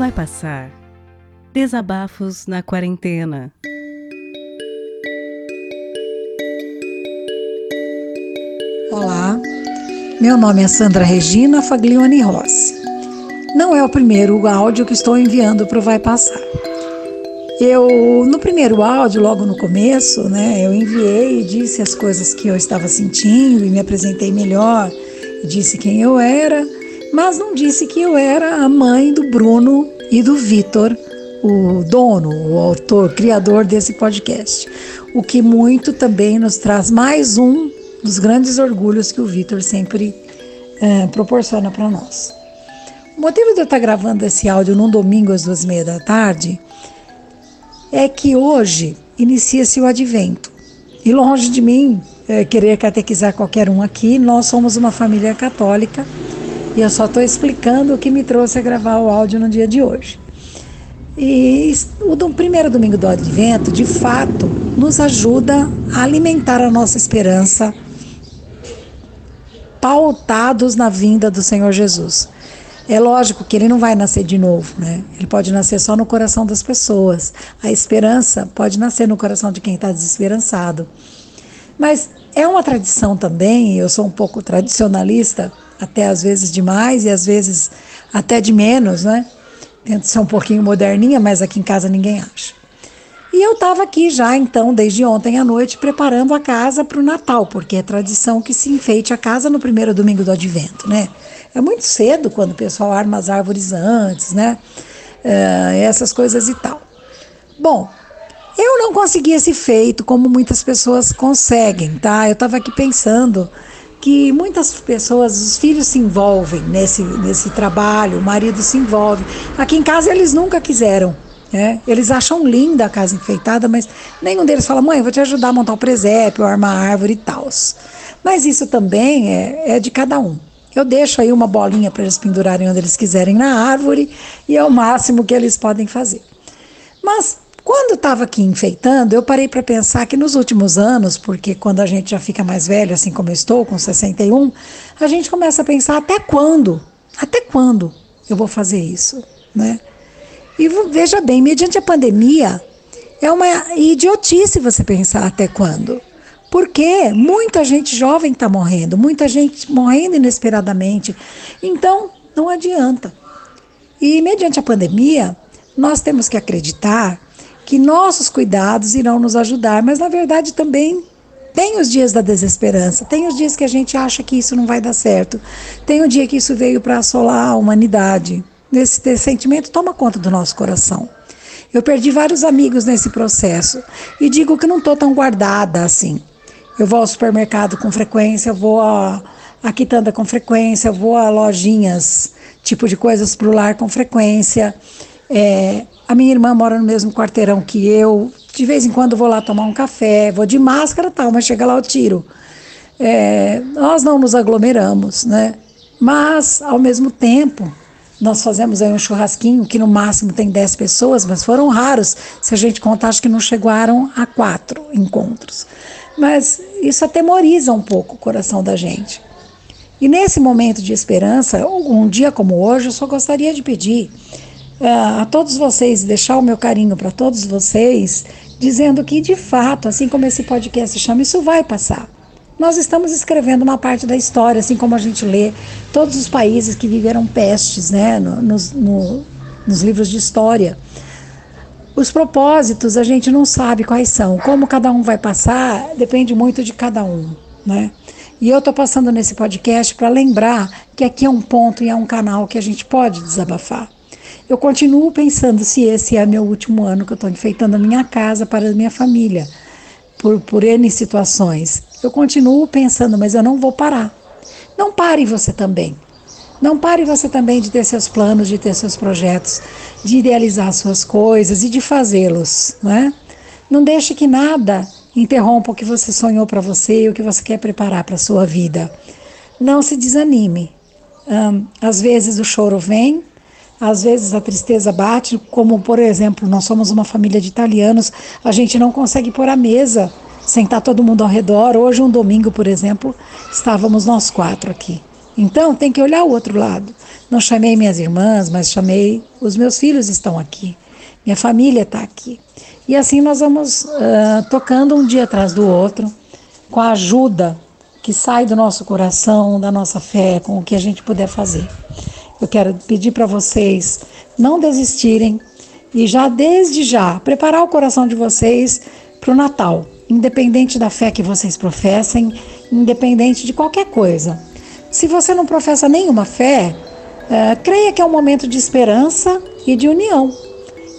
vai passar. Desabafos na quarentena. Olá, meu nome é Sandra Regina Faglione Rossi. Não é o primeiro áudio que estou enviando para o Vai Passar. Eu, no primeiro áudio, logo no começo, né, eu enviei e disse as coisas que eu estava sentindo e me apresentei melhor, disse quem eu era, mas não disse que eu era a mãe do Bruno e do Vitor, o dono, o autor, criador desse podcast. O que muito também nos traz mais um dos grandes orgulhos que o Vitor sempre é, proporciona para nós. O motivo de eu estar gravando esse áudio num domingo às duas e meia da tarde é que hoje inicia-se o advento. E longe de mim é, querer catequizar qualquer um aqui, nós somos uma família católica e eu só estou explicando o que me trouxe a gravar o áudio no dia de hoje. E o primeiro domingo do advento, de fato, nos ajuda a alimentar a nossa esperança, pautados na vinda do Senhor Jesus. É lógico que ele não vai nascer de novo, né? Ele pode nascer só no coração das pessoas. A esperança pode nascer no coração de quem está desesperançado. Mas é uma tradição também, eu sou um pouco tradicionalista, até às vezes demais e às vezes até de menos, né? Tento ser um pouquinho moderninha, mas aqui em casa ninguém acha. E eu estava aqui já, então, desde ontem à noite, preparando a casa para o Natal, porque é tradição que se enfeite a casa no primeiro domingo do advento, né? É muito cedo quando o pessoal arma as árvores antes, né? Uh, essas coisas e tal. Bom, eu não consegui esse feito como muitas pessoas conseguem, tá? Eu estava aqui pensando que muitas pessoas, os filhos se envolvem nesse, nesse trabalho, o marido se envolve. Aqui em casa eles nunca quiseram né? Eles acham linda a casa enfeitada, mas nenhum deles fala, mãe, vou te ajudar a montar o presépio, armar a árvore e tal. Mas isso também é, é de cada um. Eu deixo aí uma bolinha para eles pendurarem onde eles quiserem na árvore e é o máximo que eles podem fazer. Mas quando estava aqui enfeitando, eu parei para pensar que nos últimos anos, porque quando a gente já fica mais velho, assim como eu estou, com 61, a gente começa a pensar até quando? Até quando eu vou fazer isso, né? E veja bem, mediante a pandemia, é uma idiotice você pensar até quando. Porque muita gente jovem está morrendo, muita gente morrendo inesperadamente. Então, não adianta. E mediante a pandemia, nós temos que acreditar que nossos cuidados irão nos ajudar, mas na verdade também tem os dias da desesperança, tem os dias que a gente acha que isso não vai dar certo, tem o dia que isso veio para assolar a humanidade nesse sentimento toma conta do nosso coração. Eu perdi vários amigos nesse processo e digo que não estou tão guardada assim. Eu vou ao supermercado com frequência, vou a, a quitanda com frequência, vou a lojinhas, tipo de coisas para o lar com frequência. É, a minha irmã mora no mesmo quarteirão que eu. De vez em quando vou lá tomar um café, vou de máscara tal, mas chega lá eu tiro. É, nós não nos aglomeramos, né? Mas, ao mesmo tempo, nós fazemos aí um churrasquinho que no máximo tem 10 pessoas, mas foram raros. Se a gente contar, acho que não chegaram a quatro encontros. Mas isso atemoriza um pouco o coração da gente. E nesse momento de esperança, um dia como hoje, eu só gostaria de pedir a todos vocês, deixar o meu carinho para todos vocês, dizendo que de fato, assim como esse podcast chama, isso vai passar nós estamos escrevendo uma parte da história, assim como a gente lê todos os países que viveram pestes, né, nos, no, nos livros de história. Os propósitos a gente não sabe quais são. Como cada um vai passar depende muito de cada um, né? E eu estou passando nesse podcast para lembrar que aqui é um ponto e é um canal que a gente pode desabafar. Eu continuo pensando se esse é meu último ano que eu estou enfeitando a minha casa para a minha família, por, por N situações. Eu continuo pensando, mas eu não vou parar. Não pare você também. Não pare você também de ter seus planos, de ter seus projetos, de idealizar suas coisas e de fazê-los, não é? Não deixe que nada interrompa o que você sonhou para você e o que você quer preparar para a sua vida. Não se desanime. Um, às vezes o choro vem, às vezes a tristeza bate, como por exemplo, nós somos uma família de italianos, a gente não consegue pôr a mesa sentar todo mundo ao redor. Hoje, um domingo, por exemplo, estávamos nós quatro aqui. Então tem que olhar o outro lado. Não chamei minhas irmãs, mas chamei os meus filhos estão aqui. Minha família está aqui. E assim nós vamos uh, tocando um dia atrás do outro, com a ajuda que sai do nosso coração, da nossa fé, com o que a gente puder fazer. Eu quero pedir para vocês não desistirem e já desde já preparar o coração de vocês para o Natal, independente da fé que vocês professem, independente de qualquer coisa. Se você não professa nenhuma fé, uh, creia que é um momento de esperança e de união.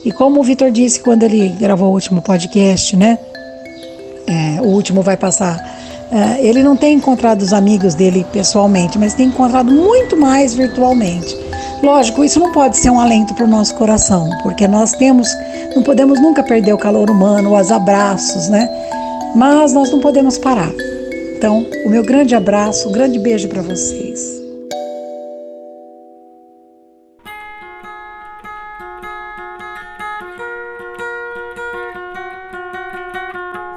E como o Vitor disse quando ele gravou o último podcast, né? É, o último vai passar. É, ele não tem encontrado os amigos dele pessoalmente, mas tem encontrado muito mais virtualmente. Lógico, isso não pode ser um alento para o nosso coração, porque nós temos, não podemos nunca perder o calor humano, os abraços, né? Mas nós não podemos parar. Então, o meu grande abraço, um grande beijo para vocês.